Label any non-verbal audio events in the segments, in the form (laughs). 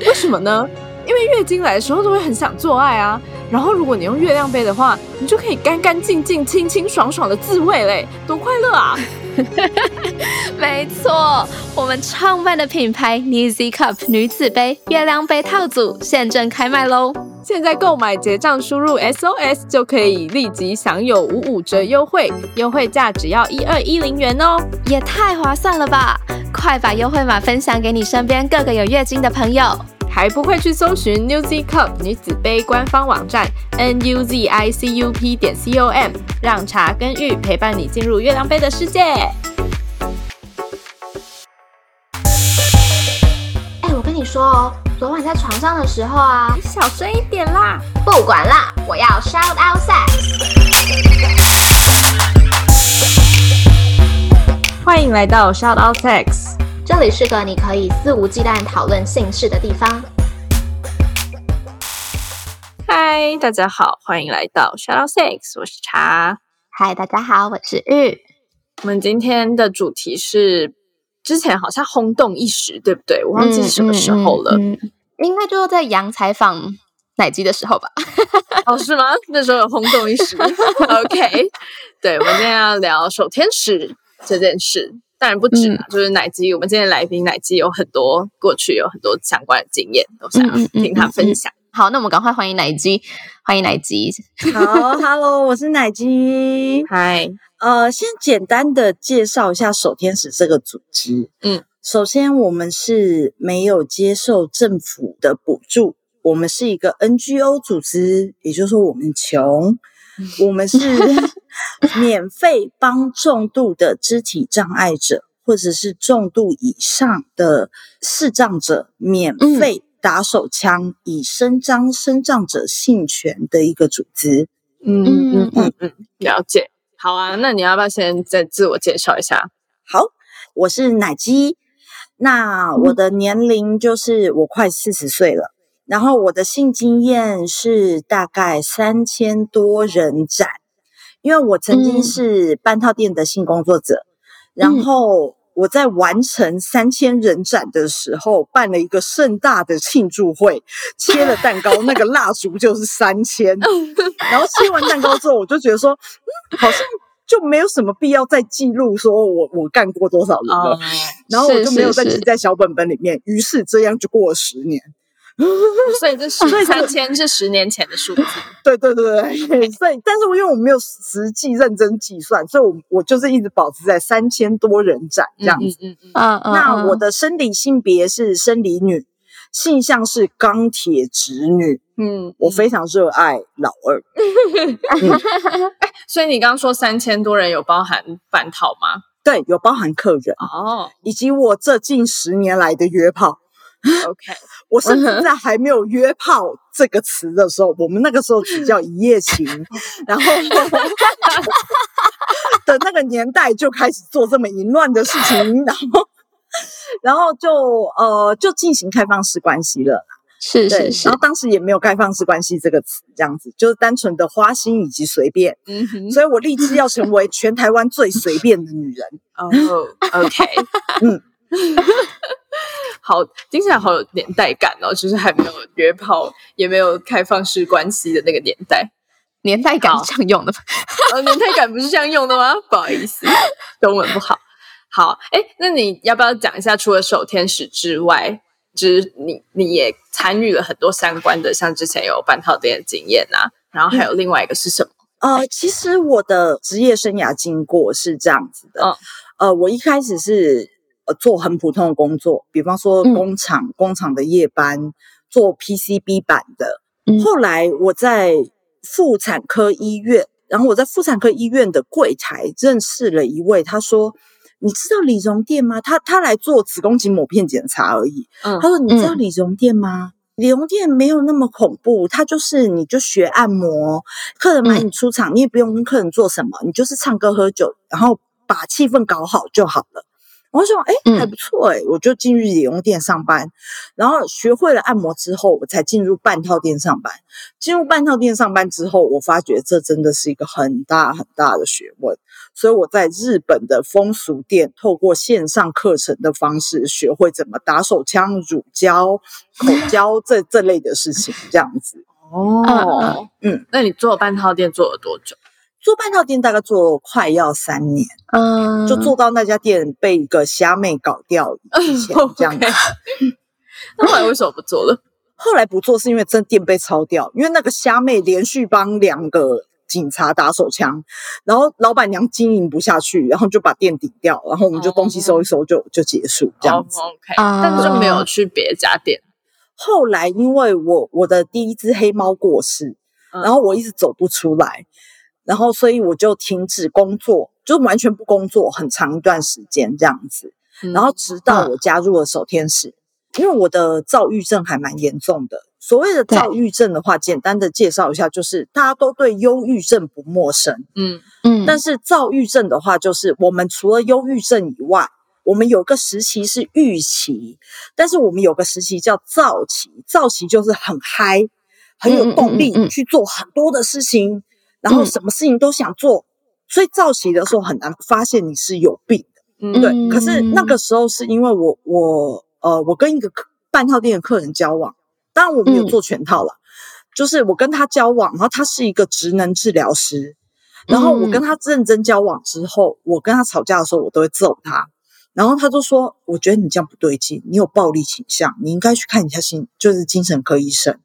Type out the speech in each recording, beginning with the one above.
(laughs) 为什么呢？因为月经来的时候都会很想做爱啊。然后如果你用月亮杯的话，你就可以干干净净、清清爽爽的自慰嘞，多快乐啊！(laughs) 没错，我们创办的品牌 Nizzy Cup 女子杯月亮杯套组现正开卖喽！现在购买结账输入 SOS 就可以立即享有五五折优惠，优惠价只要一二一零元哦，也太划算了吧！快把优惠码分享给你身边各个有月经的朋友。还不会去搜寻 Newsy Cup 女子杯官方网站 n u z i c u p 点 c o m，让茶跟玉陪伴你进入月亮杯的世界。哎，我跟你说哦，昨晚在床上的时候啊，你小声一点啦。不管啦，我要 shout out sex。欢迎来到 shout out sex。这里是个你可以肆无忌惮讨论姓氏的地方。嗨，大家好，欢迎来到 Shadow Six，我是茶。嗨，大家好，我是玉。我们今天的主题是之前好像轰动一时，对不对？我忘记是什么时候了，应该就在杨采访奶鸡的时候吧？(laughs) 哦，是吗？那时候有轰动一时。(laughs) OK，对，我们今天要聊守天使这件事。当然不止，就是奶鸡。我们今天来宾奶鸡有很多过去有很多相关的经验，都想听他分享。好，那我们赶快欢迎奶鸡，欢迎奶鸡。好，Hello，我是奶鸡。嗨，呃，先简单的介绍一下守天使这个组织。嗯，首先我们是没有接受政府的补助，我们是一个 NGO 组织，也就是说我们穷。我们是 (laughs) 免费帮重度的肢体障碍者，或者是重度以上的视障者，免费打手枪，以伸张身障者性权的一个组织。嗯嗯嗯嗯，了解。好啊，那你要不要先再自我介绍一下？好，我是奶鸡，那我的年龄就是我快四十岁了。然后我的性经验是大概三千多人展，因为我曾经是半套店的性工作者。然后我在完成三千人展的时候，办了一个盛大的庆祝会，切了蛋糕，那个 (laughs) 蜡烛就是三千。(laughs) 然后切完蛋糕之后，我就觉得说，嗯，好像就没有什么必要再记录说我我干过多少人了。然后我就没有再记在小本本里面。于是这样就过了十年。(laughs) 所以这十三千是十年前的数字，(laughs) 对对对对，所以但是我因为我没有实际认真计算，所以我我就是一直保持在三千多人展这样子。嗯嗯嗯。那我的生理性别是生理女，性向是钢铁直女。嗯，我非常热爱老二。嗯 (laughs) 所以你刚刚说三千多人有包含半套吗？对，有包含客人哦，以及我这近十年来的约炮。OK，(laughs) 我甚至在还没有“约炮”这个词的时候，我们那个时候只叫一夜情，然后的那个年代就开始做这么淫乱的事情，然后，然后就呃就进行开放式关系了，是是是，然后当时也没有“开放式关系”这个词，这样子就是单纯的花心以及随便，嗯哼，所以我立志要成为全台湾最随便的女人。哦，OK，嗯。(laughs) 好，听起来好有年代感哦，就是还没有约炮，也没有开放式关系的那个年代，年代感是这样用的吗？呃，(laughs) 年代感不是这样用的吗？(laughs) 不好意思，中文不好。好，哎，那你要不要讲一下，除了守天使之外，就是你你也参与了很多相关的，像之前有半套店的经验啊，然后还有另外一个是什么？呃，其实我的职业生涯经过是这样子的，呃，我一开始是。呃，做很普通的工作，比方说工厂工厂的夜班，做 PCB 板的。后来我在妇产科医院，然后我在妇产科医院的柜台认识了一位，他说：“你知道李荣店吗？他他来做子宫颈抹片检查而已。”他说：“你知道李荣店吗？理容店没有那么恐怖，它就是你就学按摩，客人买你出场，你也不用跟客人做什么，你就是唱歌喝酒，然后把气氛搞好就好了。我想，哎，还不错哎，我就进入理容店上班，然后学会了按摩之后，我才进入半套店上班。进入半套店上班之后，我发觉这真的是一个很大很大的学问。所以我在日本的风俗店，透过线上课程的方式，学会怎么打手枪、乳胶、口 (laughs) 交这这类的事情，这样子。哦，嗯，那你做半套店做了多久？做半套店大概做快要三年，嗯，就做到那家店被一个虾妹搞掉以前 (laughs) 这样子。(laughs) 那后来为什么不做了？后来不做是因为这店被抄掉，因为那个虾妹连续帮两个警察打手枪，然后老板娘经营不下去，然后就把店顶掉，然后我们就东西收一收就就结束这样子。OK，但是就没有去别家店。后来因为我我的第一只黑猫过世，然后我一直走不出来。然后，所以我就停止工作，就完全不工作很长一段时间这样子。然后，直到我加入了守天使，因为我的躁郁症还蛮严重的。所谓的躁郁症的话，简单的介绍一下，就是大家都对忧郁症不陌生，嗯嗯。但是躁郁症的话，就是我们除了忧郁症以外，我们有个时期是郁期，但是我们有个时期叫躁期。躁期就是很嗨，很有动力去做很多的事情。然后什么事情都想做，所以造期的时候很难发现你是有病的，对。可是那个时候是因为我我呃我跟一个半套店的客人交往，当然我没有做全套了，就是我跟他交往，然后他是一个职能治疗师，然后我跟他认真交往之后，我跟他吵架的时候我都会揍他，然后他就说我觉得你这样不对劲，你有暴力倾向，你应该去看一下心就是精神科医生。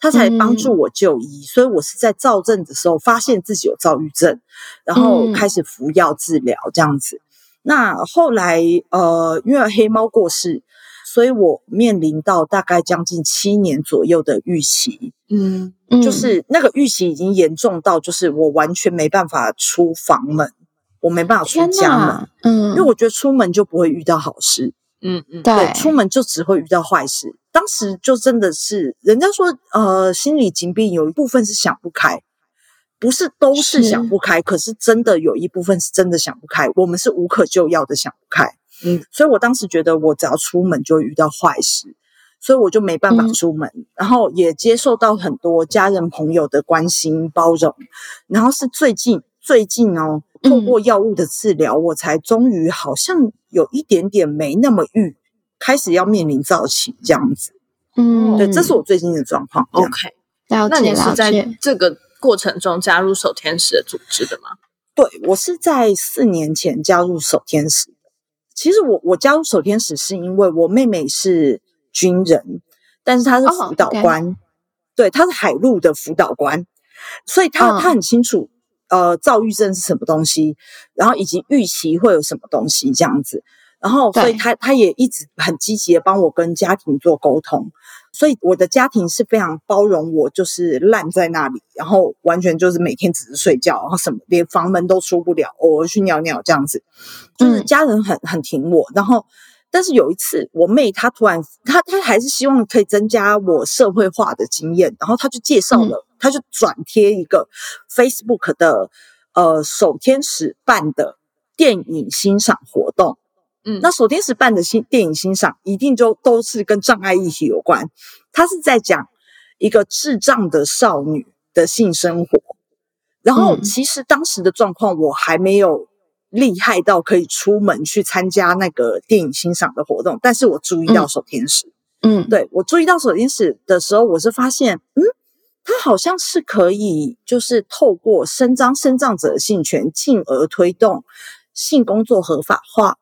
他才帮助我就医，所以我是在躁症的时候发现自己有躁郁症，然后开始服药治疗这样子。那后来呃，因为黑猫过世，所以我面临到大概将近七年左右的预期。嗯，就是那个预期已经严重到，就是我完全没办法出房门，我没办法出家门。嗯，因为我觉得出门就不会遇到好事。嗯嗯，对，出门就只会遇到坏事。当时就真的是，人家说，呃，心理疾病有一部分是想不开，不是都是想不开，可是真的有一部分是真的想不开。我们是无可救药的想不开，嗯，所以我当时觉得我只要出门就会遇到坏事，所以我就没办法出门，然后也接受到很多家人朋友的关心包容，然后是最近最近哦。透过药物的治疗，我才终于好像有一点点没那么郁，开始要面临早期这样子。嗯，对，这是我最近的状况。OK，那你是在这个过程中加入守天使的组织的吗？对，我是在四年前加入守天使的。其实我我加入守天使是因为我妹妹是军人，但是她是辅导官，对，她是海陆的辅导官，所以她她很清楚。呃，躁郁症是什么东西？然后以及预期会有什么东西这样子，然后所以他他也一直很积极的帮我跟家庭做沟通，所以我的家庭是非常包容我，就是烂在那里，然后完全就是每天只是睡觉，然后什么连房门都出不了，偶尔去尿尿这样子，就是家人很很挺我。然后，但是有一次我妹她突然，她她还是希望可以增加我社会化的经验，然后她就介绍了。她就转贴一个 Facebook 的呃守天使办的电影欣赏活动，嗯，那守天使办的新电影欣赏一定就都是跟障碍议题有关。他是在讲一个智障的少女的性生活，然后其实当时的状况我还没有厉害到可以出门去参加那个电影欣赏的活动，但是我注意到守天使，嗯，对我注意到守天使的时候，我是发现，嗯。他好像是可以，就是透过伸张生障者的性权，进而推动性工作合法化。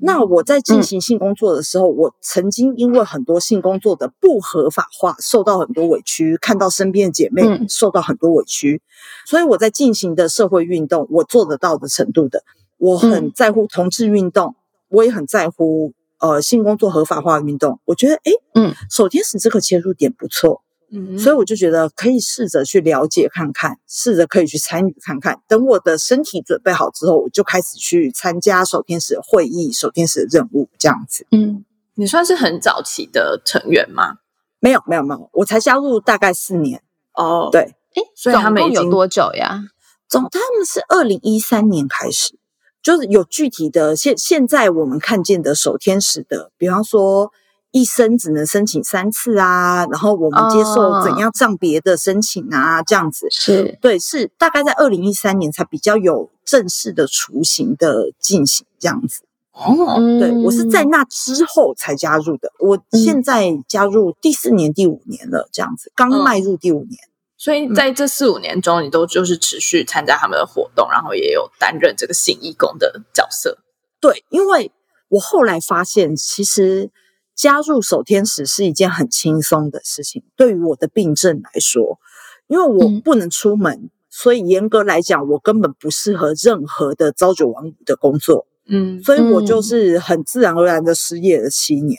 那我在进行性工作的时候，我曾经因为很多性工作的不合法化，受到很多委屈，看到身边的姐妹受到很多委屈，所以我在进行的社会运动，我做得到的程度的，我很在乎同志运动，我也很在乎呃性工作合法化运动。我觉得，哎，嗯，守天使这个切入点不错。嗯，所以我就觉得可以试着去了解看看，试着可以去参与看看。等我的身体准备好之后，我就开始去参加守天使会议、守天使的任务这样子。嗯，你算是很早期的成员吗？没有没有没有，我才加入大概四年。哦，对，哎，所以他们有多久呀？总他们是二零一三年开始，就是有具体的现现在我们看见的守天使的，比方说一生只能申请三次啊，然后我们接受怎样账别的申请啊，这样子。是对，是大概在二零一三年才比较有正式的雏形的进行这样子。哦，嗯对我是在那之后才加入的，我现在加入第四年、第五年了，这样子刚嗯迈入第五年。所以在这四五年中，你都就是持续参加他们的活动，然后也有担任这个新义工的角色。对，因为我后来发现，其实加入守天使是一件很轻松的事情。对于我的病症来说，因为我嗯不能出门，所以严格来讲，我根本不适合任何的朝九晚五的工作。嗯所以我就嗯是很自然而然的失业了七年。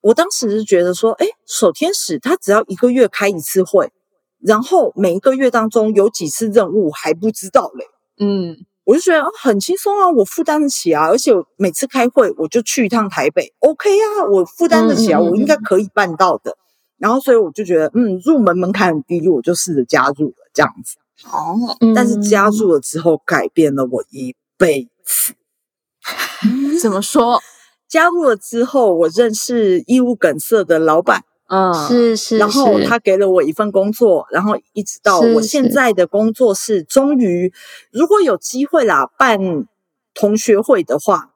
我当时是觉得说，哎，守天使他只要一个月开一次会，然后每一个月当中有几次任务还不知道嘞。嗯我就觉得、啊很轻松啊，我负担得起啊，而且我每次开会我就去一趟台北，OK 啊，我负担得起啊，嗯嗯嗯我应该可以办到的。然后所以我就觉得，嗯，入门门槛很低，我就试着加入了这样子。哦，但是加入了之后，改变了我一辈子。怎么说？(laughs) 加入了之后，我认识义务梗塞的老板，嗯，是是，然后他给了我一份工作，然后一直到我现在的工作是，终于如果有机会啦办同学会的话，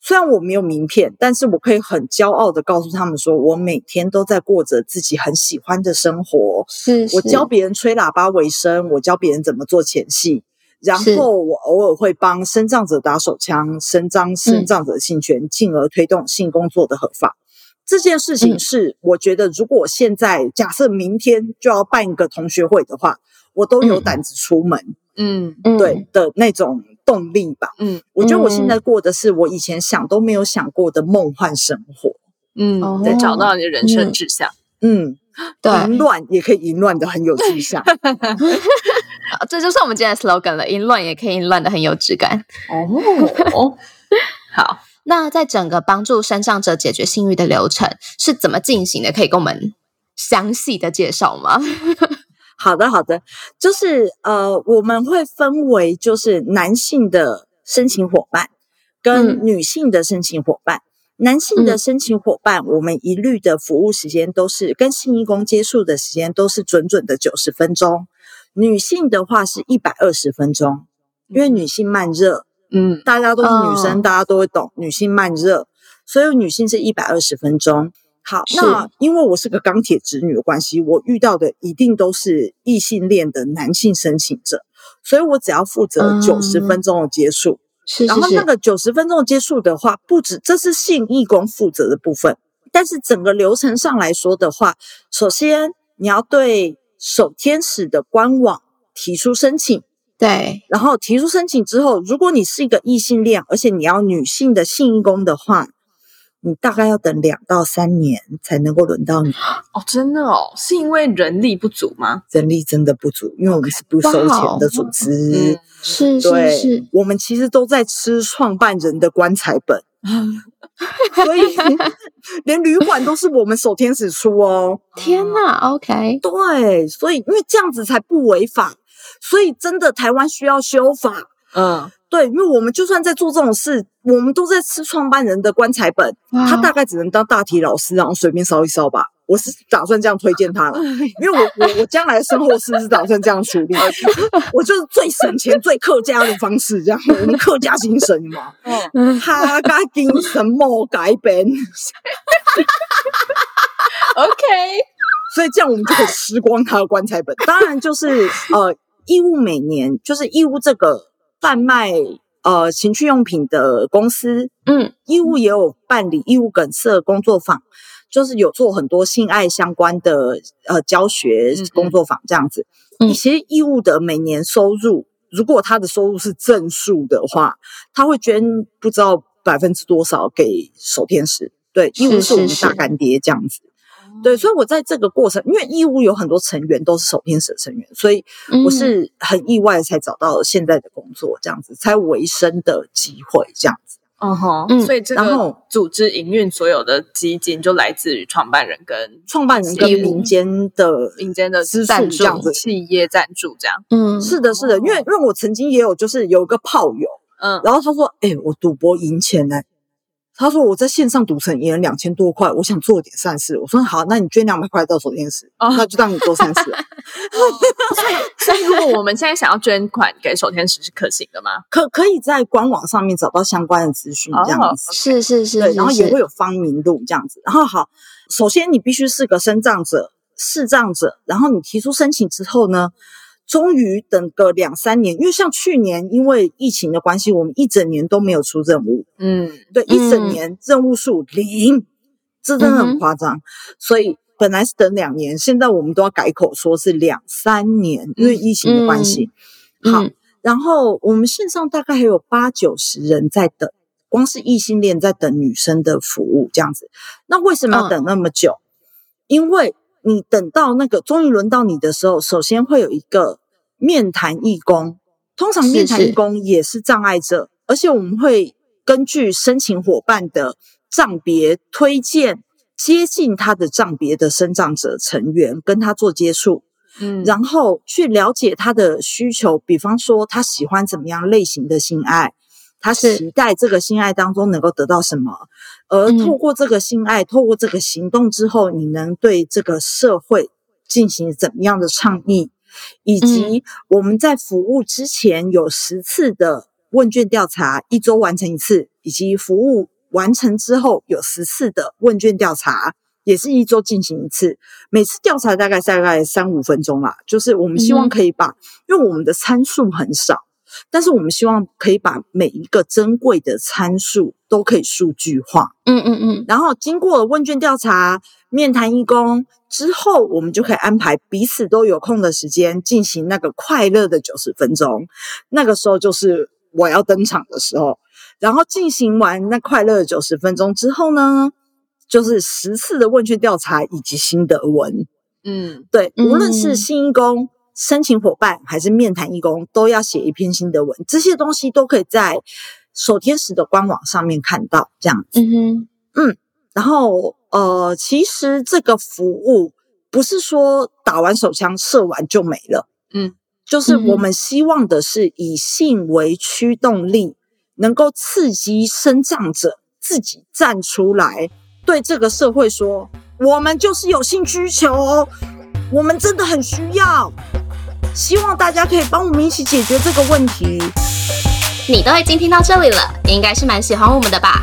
虽然我没有名片，但是我可以很骄傲的告诉他们说，我每天都在过着自己很喜欢的生活。是是我教别人吹喇叭为生，我教别人怎么做前戏，然后我偶尔会帮身障者打手枪，伸张身障者的性权，进而推动性工作的合法。这件事情嗯是，我觉得如果我现在假设明天就要办一个同学会的话，我都有嗯胆子出门，嗯嗯对的那种动力吧。嗯我觉得我现在过的是我以前想都没有想过的梦幻生活。嗯，哦对，找到你的人生嗯志向。嗯，(laughs) 对，淫乱也可以淫乱的很有志向。(laughs) 啊这就是我们今天的 slogan 了，淫乱也可以淫乱的很有质感。哦，(laughs) 好，那在整个帮助身障者解决性欲的流程是怎么进行的？可以跟我们详细的介绍吗？(laughs) 好的，好的，就是呃，我们会分为就是男性的申请伙伴跟嗯女性的申请伙伴。男性的嗯申请伙伴，我们一律的服务时间都是跟性义工接触的时间都是准准的九十分钟，女性的话是一百二十分钟，因为女性慢热，嗯大家都是女生，哦大家都会懂女性慢热，所以女性是一百二十分钟。好，那因为我是个钢铁直女的关系，我遇到的一定都是异性恋的男性申请者，所以我只要负责嗯九十分钟的接触。是然后那个九十分钟的接触的话，不止这是性义工负责的部分，但是整个流程上来说的话，首先你要对守天使的官网提出申请。对，然后提出申请之后，如果你是一个异性恋，而且你要女性的性义工的话，你大概要等两到三年才能够轮到你。哦，真的哦，是因为人力不足吗？人力真的不足，因为我们是不收钱的组织。嗯是是对是，，我们其实都在吃创办人的棺材本，(laughs) 所以连旅馆都是我们守天使出哦。天哪，OK，对，所以因为这样子才不违法，所以真的台湾需要修法。嗯对，因为我们就算在做这种事，我们都在吃创办人的棺材本，他大概只能当大体老师，然后随便烧一烧吧。我是打算这样推荐他了，因为我我我将来的生活是不是打算这样处理，(laughs) 我就是最省钱、最客家的方式，这样我们客家精神嘛，嗯客家精神莫改变，，(laughs) OK，所以这样我们就可以吃光他的棺材本。当然，就是呃，义乌每年就是义乌这个贩卖呃情趣用品的公司，嗯，义务也有办理义务梗塞工作坊，就是有做很多性爱相关的呃教学工作坊这样子。嗯其实义务的每年收入，如果他的收入是正数的话，他会捐不知道百分之多少给守天使。对，义务是是我们大干爹这样子。对，所以我在这个过程，因为义务有很多成员都是守天使的成员，所以我嗯是很意外才找到现在的工作，这样子才有维生的机会，这样子。嗯哼，嗯所以这个然后组织营运所有的基金就来自于创办人跟创办人跟民间的民间的资赞助助这样子。企业赞助这样。嗯，是的，是的，因为因为我曾经也有就是有一个炮友，嗯，然后他说：“哎、我赌博赢钱呢、他说我在线上赌城赢了两千多块，我想做点善事。我说好，那你捐两百块到手天使，哦那就当你做善事了。(laughs) 所以如果我们现在想要捐款给手天使是可行的吗？可可以在官网上面找到相关的资讯，这样子。是是是，对，然后也是会有方明路这样子。然后好，首先你必须是个身障者、视障者，然后你提出申请之后呢，终于等个两三年，因为像去年因为疫情的关系，我们一整年都没有出任务，嗯，对，一整嗯年任务数零，这真的很夸张。所以本来是等两年，现在我们都要改口说是两三年，因为疫情的关系。好，嗯然后我们线上大概还有八九十人在等，光是异性恋在等女生的服务这样子。那为什么要嗯等那么久？因为你等到那个终于轮到你的时候，首先会有一个面谈义工，通常面谈义工也是障碍者，而且我们会根据申请伙伴的障别推荐接近他的障别的生长者成员，跟他做接触。嗯然后去了解他的需求，比方说他喜欢怎么样类型的性爱，他是期待这个性爱当中能够得到什么，而嗯透过这个性爱，透过这个行动之后，你能对这个社会进行怎么样的倡议，以及我们在服务之前有十次的问卷调查，一周完成一次，以及服务完成之后有十次的问卷调查。也是一周进行一次，每次调查大概大概三五分钟啦。就是我们希望可以把，因为我们的参数很少，但是我们希望可以把每一个珍贵的参数都可以数据化。嗯嗯嗯，然后经过问卷调查、面谈义工之后，我们就可以安排彼此都有空的时间进行那个快乐的九十分钟。那个时候就是我要登场的时候。然后进行完那快乐的九十分钟之后呢，就是十次的问卷调查以及心得文。嗯对，嗯无论是新义工、申请伙伴还是面谈义工，都要写一篇心得文。这些东西都可以在守天使的官网上面看到。这样子。嗯哼，嗯然后呃，其实这个服务不是说打完手枪射完就没了，嗯，就是嗯我们希望的是以性为驱动力，能够刺激生长者自己站出来，对这个社会说，我们就是有性需求，我们真的很需要。希望大家可以帮我们一起解决这个问题。你都已经听到这里了，应该是蛮喜欢我们的吧？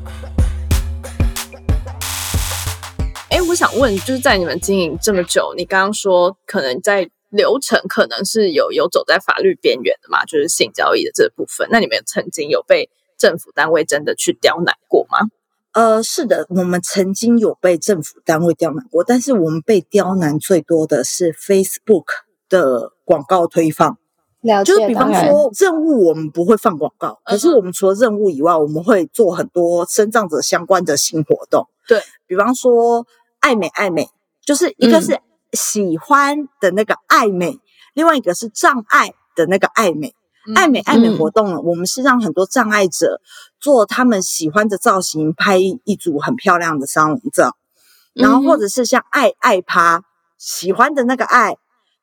哎，我想问，就是在你们经营这么久，你刚刚说可能在流程可能是有有走在法律边缘的嘛，就是性交易的这部分。那你们曾经有被政府单位真的去刁难过吗？呃，是的，我们曾经有被政府单位刁难过，但是我们被刁难最多的是 Facebook 的广告推放。了就是比方说任务，我们不会放广告，可是嗯我们除了任务以外，我们会做很多生长者相关的新活动。对，比方说爱美爱美，就是一个嗯。是喜欢的那个爱美，另外一个是障碍的那个爱美。爱美爱美嗯活动呢，我们是让很多障碍者做他们喜欢的造型，拍一组很漂亮的沙龙照，然后或者是像爱爱趴，喜欢的那个爱，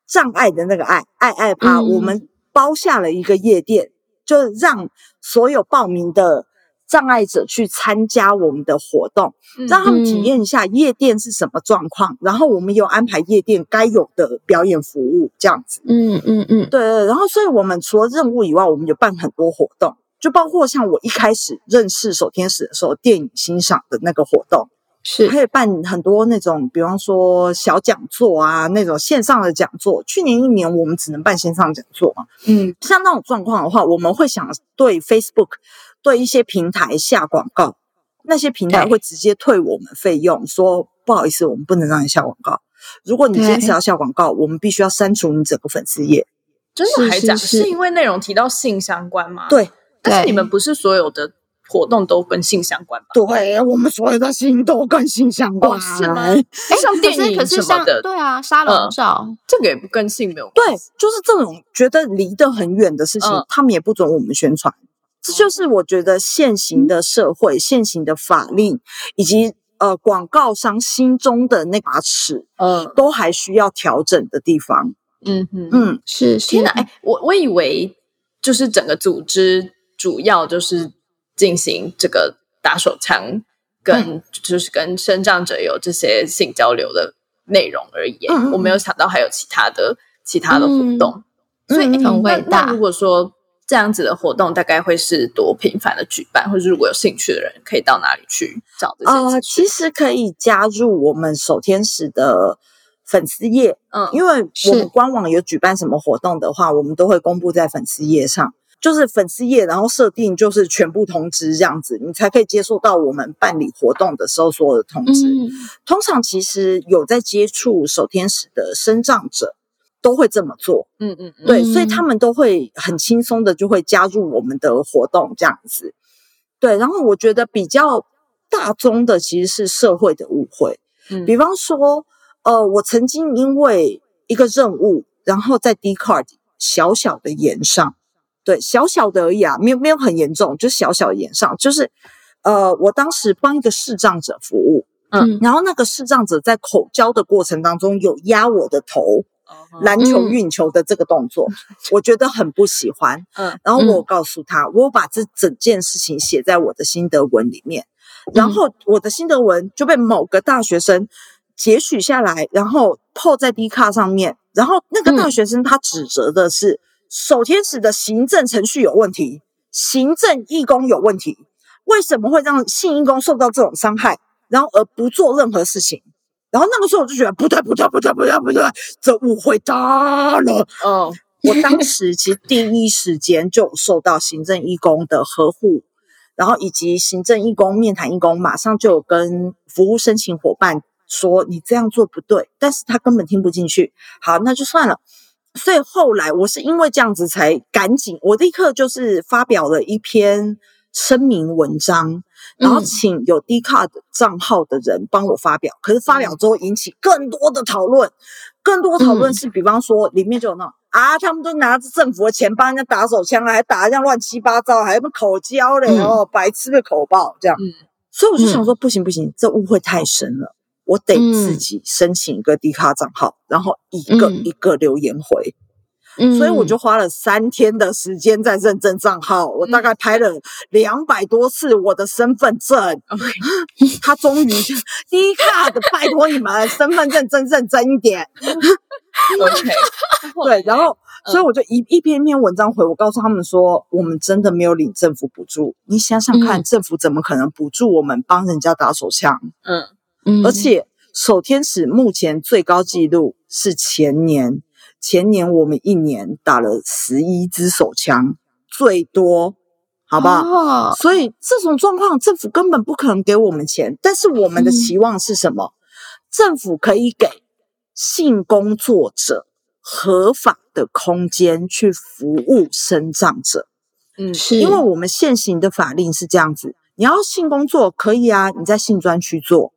障碍的那个爱，爱爱趴，嗯。我们包下了一个夜店，就让所有报名的障碍者去参加我们的活动，让他们体验一下夜店是什么状况，然后我们有安排夜店该有的表演服务，这样子。嗯嗯嗯，对对，然后所以我们除了任务以外，我们有办很多活动，就包括像我一开始认识守天使的时候，电影欣赏的那个活动，是还有办很多那种，比方说小讲座啊，那种线上的讲座。去年一年我们只能办线上讲座嘛，嗯像那种状况的话，我们会想对 Facebook 对一些平台下广告，那些平台对会直接退我们费用，说不好意思，我们不能让你下广告。如果你对坚持要下广告，我们必须要删除你整个粉丝页。真的还假是因为内容提到性相关吗？，对对但是你们不是所有的活动都跟性相关吧？对，我们所有的性都跟性相关，哦是吗哎，像电影可是像什么的，对啊，沙龙嗯照，这个也不跟性没有对关系。，就是这种觉得离得很远的事情，嗯他们也不准我们宣传。这就是我觉得现行的社会、现行的法令以及呃广告商心中的那把尺，嗯。都还需要调整的地方。嗯嗯嗯，是是。天哪！哎，我我以为就是整个组织主要就是进行这个打手枪，跟、就是跟生长者有这些性交流的内容而已。嗯嗯嗯我没有想到还有其他的其他的活动，嗯所以、嗯很那伟大。那如果说这样子的活动，大概会是多频繁的举办，或者如果有兴趣的人，可以到哪里去找这些呃，其实可以加入我们守天使的粉丝页，嗯，因为我们官网有举办什么活动的话，我们都会公布在粉丝页上。就是粉丝页，然后设定就是全部通知这样子，你才可以接受到我们办理活动的时候所有的通知。嗯通常其实有在接触守天使的生长者都会这么做，嗯嗯嗯，对，嗯所以他们都会很轻松的就会加入我们的活动这样子。对，然后我觉得比较大宗的其实是社会的误会，嗯。比方说，呃，我曾经因为一个任务，然后在 d c a r d 小小的延上，对，小小的而已啊，没有没有很严重，就小小的延上，就是呃，我当时帮一个视障者服务，嗯。然后那个视障者在口交的过程当中有压我的头，哦篮球嗯。运球的这个动作，我觉得很不喜欢。嗯。然后我告诉他，我把这整件事情写在我的心得文里面，然后我的心得文就被某个大学生截取下来，然后 po 在 D 卡上面，然后那个大学生他指责的是守天使的行政程序有问题，行政义工有问题，为什么会让性义工受到这种伤害，然后而不做任何事情？然后那个时候我就觉得不对不对不对不对不对，这误会大了。嗯我当时其实第一时间就受到行政义工的呵护，然后以及行政义工、面谈义工，马上就有跟服务申请伙伴说你这样做不对，但是他根本听不进去。好，那就算了。所以后来我是因为这样子才赶紧，我立刻就是发表了一篇声明文章，然后嗯。请有 d 卡的账号的人帮我发表。可是发表之后引起更多的讨论，更多讨论嗯。是，比方说里面就有那种啊，他们都拿着政府的钱帮人家打手枪，还打得这样乱七八糟，还有口交嘞，嗯。哦，白痴的口爆这样。嗯。所以我就想说，不行不行，这误会太深了，我得自嗯。己申请一个 D 卡账号，然后一个嗯。一个留言回。嗯所以我就花了三天的时间在认证账号，我大概拍了两百多次我的身份证。他终于第一卡的，拜托你们身份证真认真一点。(laughs) OK，(laughs) 对，然后嗯所以我就一一篇篇文章回，我告诉他们说，我们真的没有领政府补助。你想想看，嗯政府怎么可能补助我们帮人家打手枪？嗯嗯而且守天使目前最高纪录是前年，前年我们一年打了十一支手枪，最多，好不好？哦所以这种状况，政府根本不可能给我们钱。但是我们的嗯期望是什么？政府可以给性工作者合法的空间去服务生长者。嗯是因为我们现行的法令是这样子，你要性工作可以啊，你在性专区做，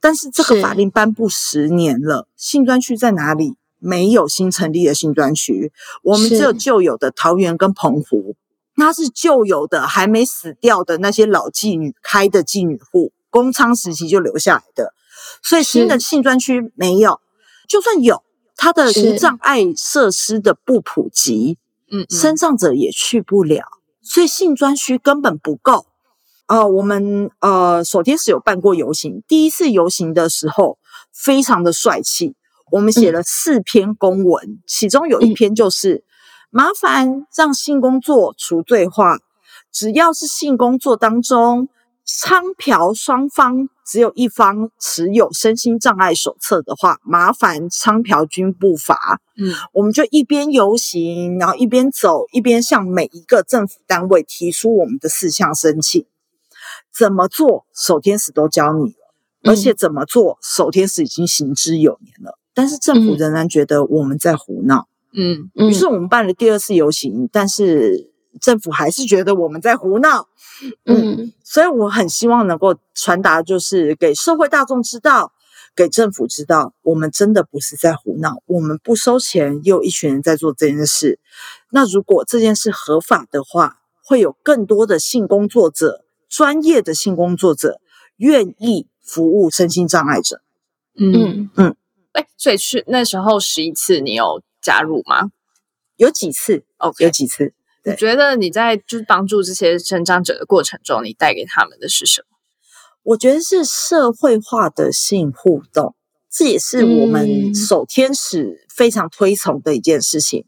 但是这个法令颁布十年了，性专区在哪里？没有新成立的性专区，我们只有旧有的桃园跟澎湖，那是旧有的还没死掉的那些老妓女开的妓女户，工仓时期就留下来的，所以新的性专区没有，就算有，它的无障碍设施的不普及，嗯，身障者也去不了，所以性专区根本不够。呃，我们呃首天是有办过游行，第一次游行的时候非常的帅气，我们写了四篇公文，其中有一篇就是、麻烦让性工作除罪化，只要是性工作当中娼嫖双方只有一方持有身心障碍手册的话，麻烦娼嫖均不罚。嗯我们就一边游行，然后一边走，一边向每一个政府单位提出我们的四项申请。怎么做，守天使都教你了。而且怎么做，守天使已经行之有年了，但是政府嗯仍然觉得我们在胡闹。嗯嗯于是我们办了第二次游行，但是政府还是觉得我们在胡闹。嗯所以我很希望能够传达，就是给社会大众知道，给政府知道，我们真的不是在胡闹，我们不收钱，又有一群人在做这件事。那如果这件事合法的话，会有更多的性工作者，专业的性工作者愿意服务身心障碍者。嗯，嗯哎，所以去那时候十一次，你有加入吗有几次，有？OK，几次，对你觉得你在就是帮助这些成长者的过程中，你带给他们的是什么？我觉得是社会化的性互动，这也是我们嗯守天使非常推崇的一件事情。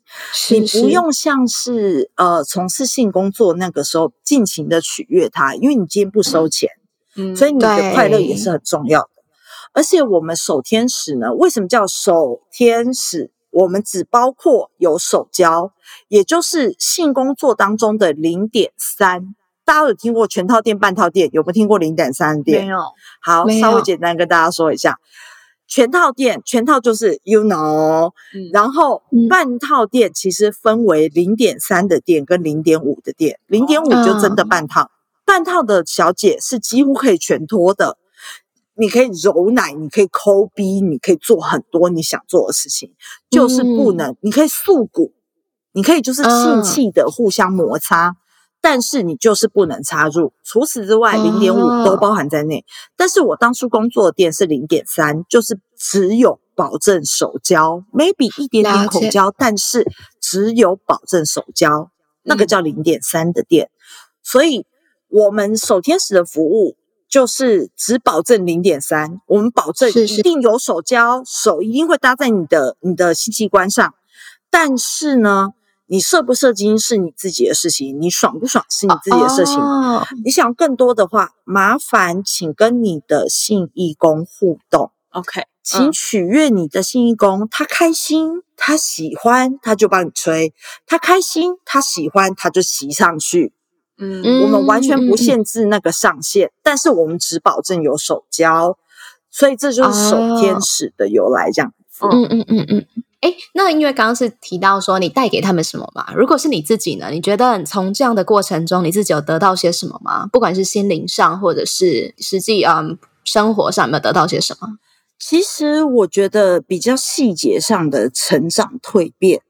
你不用像是呃从事性工作那个时候尽情的取悦他，因为你今天不收钱，嗯所以你的快乐也是很重要的。而且我们守天使呢，为什么叫守天使？我们只包括有手交，也就是性工作当中的零点三。大家有听过全套店、半套店？有没有听过零点三店？没有，好，稍微简单跟大家说一下，全套店全套就是 you know，嗯然后嗯半套店其实分为零点三的店跟零点五的店，零点五就真的半套，半套的小姐是几乎可以全脱的。你可以揉奶，你可以抠逼，你可以做很多你想做的事情，就是不能，你可以束骨，你可以就是性嗯器的互相摩擦，但是你就是不能插入。除此之外，零点五都哦包含在内。但是我当初工作的店是零点三，就是只有保证手交，maybe 一点点口交，但是只有保证手交，那个嗯叫零点三的店。所以我们守天使的服务就是只保证零点三，我们保证一定有手交，手一定会搭在你的你的性器官上，但是呢。你射不射精是你自己的事情，你爽不爽是你自己的事情。哦你想更多的话，麻烦请跟你的性义工互动，OK，请取悦你的性义工，他开心，他喜欢，他就帮你吹；他开心，他喜欢，他就骑上去。嗯嗯我们完全不限制那个上限，但是我们只保证有手交，所以这就是守天使的由来，这样子。嗯嗯嗯嗯。哎，那因为刚刚是提到说你带给他们什么嘛？如果是你自己呢？你觉得从这样的过程中，你自己有得到些什么吗？不管是心灵上，或者是实际嗯生活上，有没有得到些什么？其实我觉得比较细节上的成长蜕变，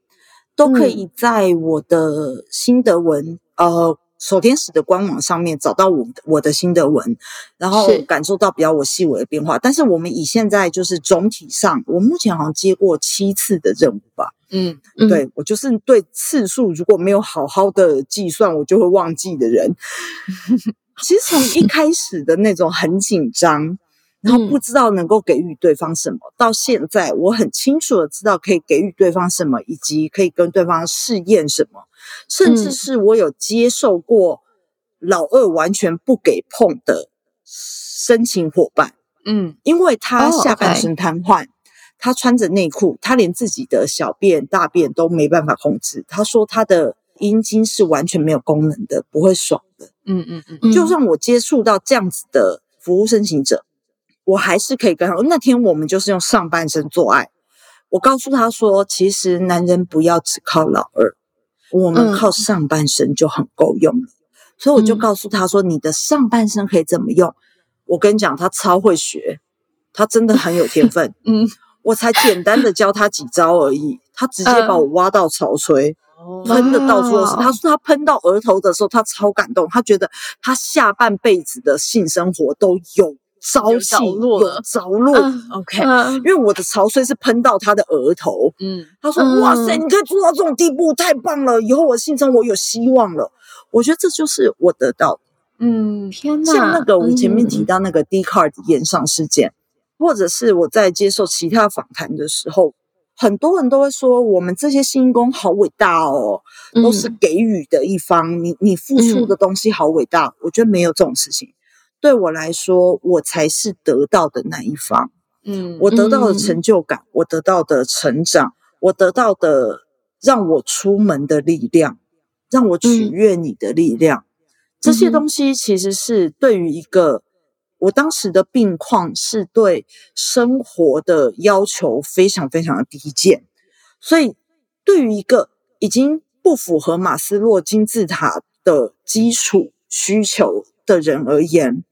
都可以在我的心得文，呃，守天使的官网上面找到我的我的心得文，然后感受到比较我细微的变化。但是我们以现在就是总体上，我目前好像接过七次的任务吧。嗯嗯对我就是对次数如果没有好好的计算，我就会忘记的人。(laughs) 其实从一开始的那种很紧张，然后不知道能够给予对方什么，到现在我很清楚的知道可以给予对方什么，以及可以跟对方试验什么，甚至嗯是我有接受过老二完全不给碰的申请伙伴。嗯因为他哦下半身瘫痪，他穿着内裤，他连自己的小便、大便都没办法控制。他说他的阴茎是完全没有功能的，不会爽的。嗯嗯嗯嗯就算我接触到这样子的服务申请者，我还是可以跟他。那天我们就是用上半身做爱，我告诉他说，其实男人不要只靠老二，我们嗯靠上半身就很够用了。所以我就嗯告诉他说，你的上半身可以怎么用？我跟你讲，他超会学，他真的很有天分。(laughs) 嗯，我才简单的教他几招而已，他直接把我挖到潮吹。哦喷的到处都是。他说他喷到额头的时候，他超感动，他觉得他下半辈子的性生活都有朝气，着落有着落。嗯 OK，嗯因为我的潮水是喷到他的额头，嗯他说：“嗯哇塞，你可以做到这种地步，太棒了！以后我性生活有希望了。”我觉得这就是我得到的。嗯天哪，像那个我前面提嗯到那个 D card 延上事件，或者是我在接受其他访谈的时候，很多人都会说我们这些新工好伟大哦，都是嗯给予的一方，你你付出的东西好伟大。我觉得没有这种事情，对我来说，我才是得到的那一方。嗯。我得到的嗯。成就感，我得到的成长，我得到的让我出门的力量，让我取嗯。悦你的力量，这些东西其实是对于一个我当时的病况是对生活的要求非常非常的低贱，所以对于一个已经不符合马斯洛金字塔的基础需求的人而言，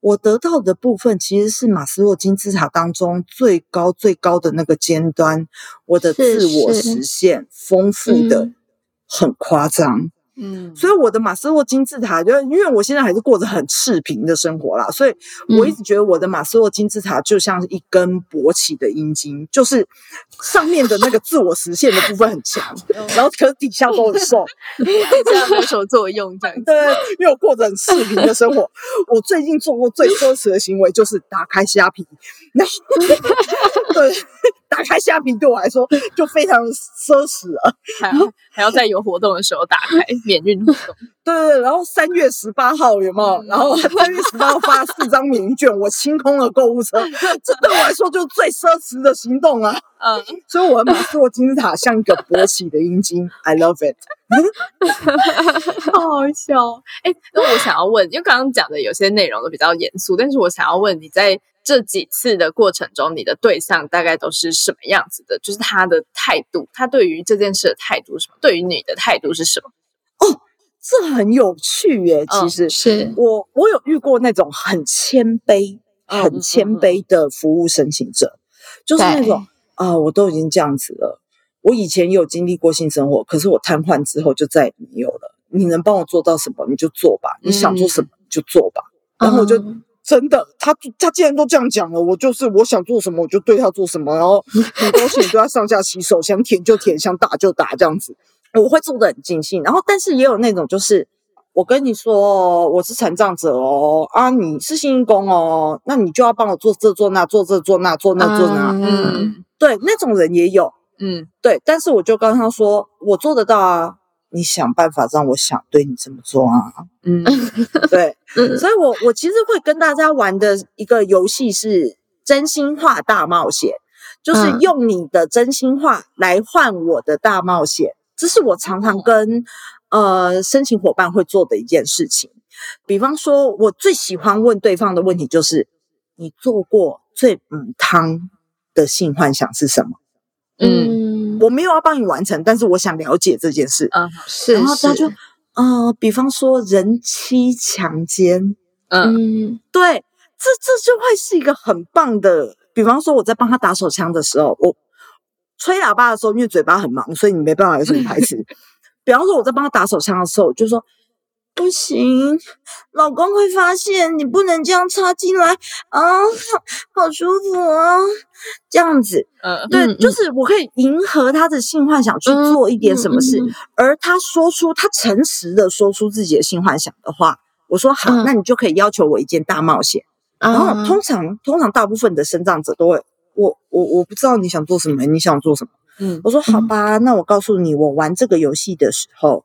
我得到的部分其实是马斯洛金字塔当中最高最高的那个尖端，我的自我实现丰富的嗯。很夸张。嗯，所以我的马斯洛金字塔，就因为我现在还是过着很赤贫的生活啦，所以我一直觉得我的马斯洛金字塔就像是一根勃起的阴茎，就是上面的那个自我实现的部分很强，(laughs) 然后可是底下都很瘦。这样没有什么作用，这样。对，因为我过着很赤贫的生活。我最近做过最奢侈的行为就是打开虾皮，那 (laughs) 对，打开虾皮对我来说 (laughs) 就非常奢侈了。还要还要在有活动的时候打开免运活动，(laughs) 对对对，然后三月十八号有没有？然后三月十八号发四张免运券，我清空了购物车，这对我来说就是最奢侈的行动啊！嗯，所以我的马斯洛金字塔像一个勃起的阴茎，I love it。(laughs) 好好笑哦。哎，那我想要问，因为刚刚讲的有些内容都比较严肃，但是我想要问你在这几次的过程中，你的对象大概都是什么样子的？就是他的态度，他对于这件事的态度是什么？对于你的态度是什么？哦这很有趣耶，其嗯实。是我我有遇过那种很谦卑、嗯很谦卑的服务申请者，就是那种啊、我都已经这样子了，我以前有经历过性生活，可是我瘫痪之后就再也没有了。你能帮我做到什么，你就做吧，你想做什么你就做吧。然后我就嗯真的，他他既然都这样讲了，我就是我想做什么我就对他做什么，然后 (laughs) 很高兴对他上下其手，想舔就舔，想打就打这样子。我会做的很尽兴，然后但是也有那种就是。我跟你说，我是残障者哦，啊，你是新工哦，那你就要帮我做这做那，做这做那，做那做那。嗯嗯对，那种人也有，嗯对，但是我就跟他说，我做得到啊，你想办法让我想对你这么做啊。(laughs) (laughs) 嗯对，嗯所以我我其实会跟大家玩的一个游戏是真心话大冒险，就是嗯用你的真心话来换我的大冒险，这是我常常跟呃申请伙伴会做的一件事情。比方说，我最喜欢问对方的问题就是：你做过最嗯汤的性幻想是什么？嗯，我没有要帮你完成，但是我想了解这件事。嗯是然后他就是呃，比方说人妻强奸，嗯嗯对，这这就会是一个很棒的。比方说我在帮他打手枪的时候，我吹喇叭的时候，因为嘴巴很忙，所以你没办法有什么台词。(laughs) 比方说我在帮他打手枪的时候，我就说不行，老公会发现，你不能这样插进来啊，好舒服啊，这样子。嗯对，嗯就是我可以迎合他的性幻想去做一点什么事，嗯嗯嗯而他说出他诚实的说出自己的性幻想的话，我说好，嗯那你就可以要求我一件大冒险。然后啊通常通常大部分的生长者都会，我我我不知道你想做什么，你想做什么？嗯我说好吧，那我告诉你，我玩这个游戏的时候，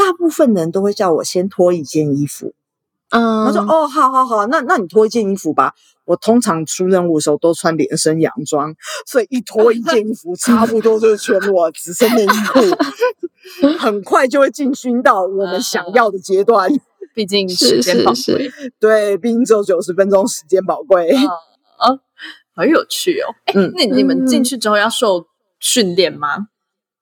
大部分人都会叫我先脱一件衣服。嗯，他说哦，好好好，那那你脱一件衣服吧。我通常出任务的时候都穿连身洋装，所以一脱一件衣服，差不多就是全裸，只剩内衣裤，(laughs) 很快就会进军到我们想要的阶段。毕竟是时间宝是贵，对，毕竟只有九十分钟，时间宝贵。哦，好有趣哦。(laughs) 哎嗯，那你们进去之后要受训练吗？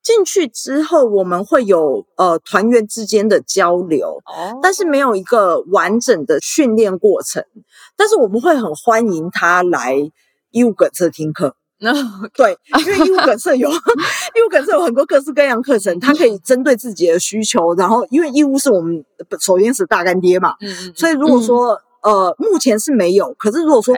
进去之后，我们会有呃团员之间的交流，哦但是没有一个完整的训练过程。但是我们会很欢迎他来义务梗塞听课。(laughs) 那对，因为义务梗塞有 (laughs) 义务梗塞有很多各式各样课程，他可以针对自己的需求。然后，因为义务是我们首先是大干爹嘛，嗯所以如果说、呃目前是没有，可是如果说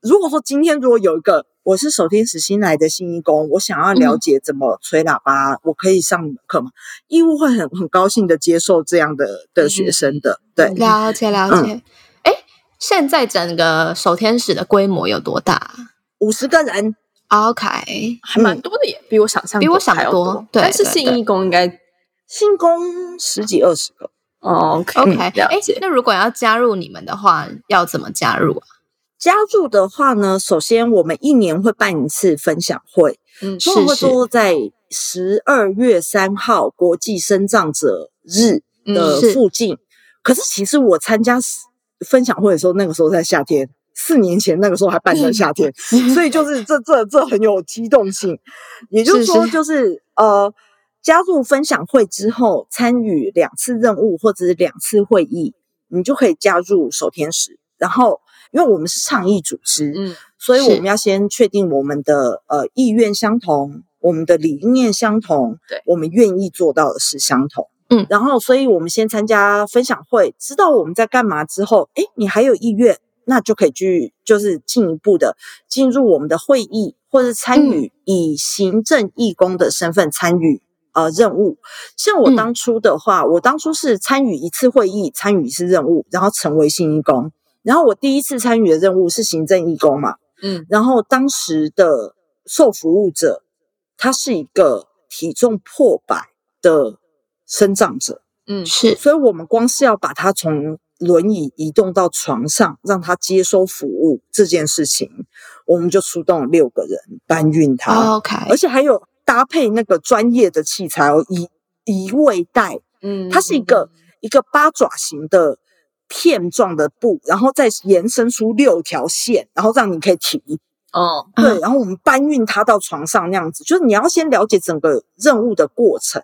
如果说今天如果有一个我是守天使新来的新义工，我想要了解怎么吹喇叭，我可以上课吗？义务会很很高兴的接受这样的的学生的，对。了解了解。哎，现在整个守天使的规模有多大五十个人，？OK，还蛮多的耶，比我想象比我想多对但是对对信义工应该新工十几二十个，哦 OK OK，哎，那如果要加入你们的话，要怎么加入啊？加入的话呢，首先我们一年会办一次分享会，嗯通常会说在十二月三号国际生长者日的嗯是附近。可是其实我参加分享会的时候，那个时候在夏天，四年前那个时候还办在夏天，(laughs) 所以就是这这这很有机动性。也就是说，是就是呃，加入分享会之后，参与两次任务或者是两次会议，你就可以加入守天使。然后，因为我们是倡议组织，嗯所以我是们要先确定我们的呃意愿相同，我们的理念相同，对我们愿意做到的事相同。嗯然后，所以我们先参加分享会，知道我们在干嘛之后，诶，你还有意愿，那就可以去就是进一步的进入我们的会议，或是参与以行政义工的身份参与呃任务。像我嗯当初的话，我当初是参与一次会议，参与一次任务，然后成为新义工。然后我第一次参与的任务是行政义工嘛，嗯。然后当时的受服务者，他是一个体重破百的生长者，嗯。是。所以我们光是要把他从轮椅移动到床上，让他接收服务这件事情，我们就出动了六个人搬运他，OK，而且还有搭配那个专业的器材哦，移移位带，嗯。它是一个一个八爪形的片状的布，然后再延伸出六条线，然后让你可以提。哦。嗯对，然后我们搬运它到床上那样子，就是你要先了解整个任务的过程，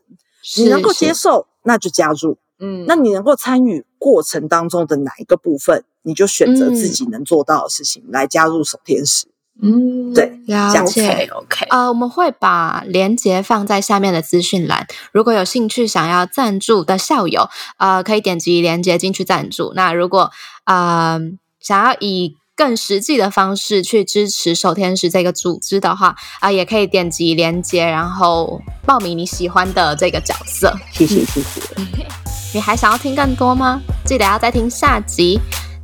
你能够接受，那就加入；嗯。那你能够参与过程当中的哪一个部分，你就选择自己能做到的事情来加入守天使。嗯对了解 OK。OK 呃，我们会把链接放在下面的资讯栏，如果有兴趣想要赞助的校友，呃，可以点击链接进去赞助。那如果呃想要以更实际的方式去支持守天使这个组织的话，啊、也可以点击链接，然后报名你喜欢的这个角色。谢谢，谢谢。(laughs) 你还想要听更多吗？记得要再听下集，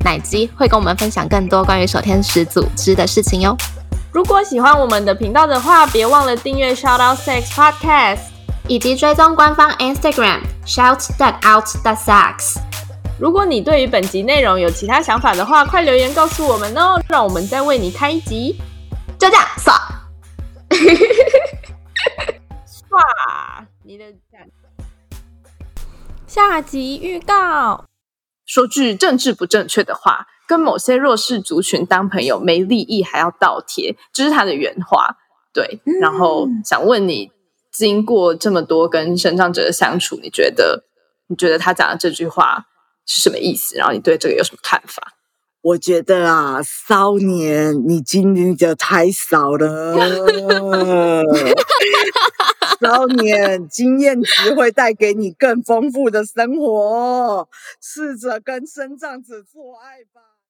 奶鸡会跟我们分享更多关于守天使组织的事情哟。如果喜欢我们的频道的话，别忘了订阅 Shout Out Sex Podcast。以及追踪官方 Instagram shout that out that sucks。如果你对于本集内容有其他想法的话，快留言告诉我们哦，让我们再为你开一集。就这样，爽。(laughs) 哇，你的下集预告。说句政治不正确的话，跟某些弱势族群当朋友没利益还要倒贴，这是他的原话。对，然后想问你，经过这么多跟生长者的相处，你觉得你觉得他讲的这句话是什么意思？然后你对这个有什么看法？我觉得啊，骚年，你经历的太少了。(laughs) 骚年经验值会带给你更丰富的生活，试着跟生长子做爱吧。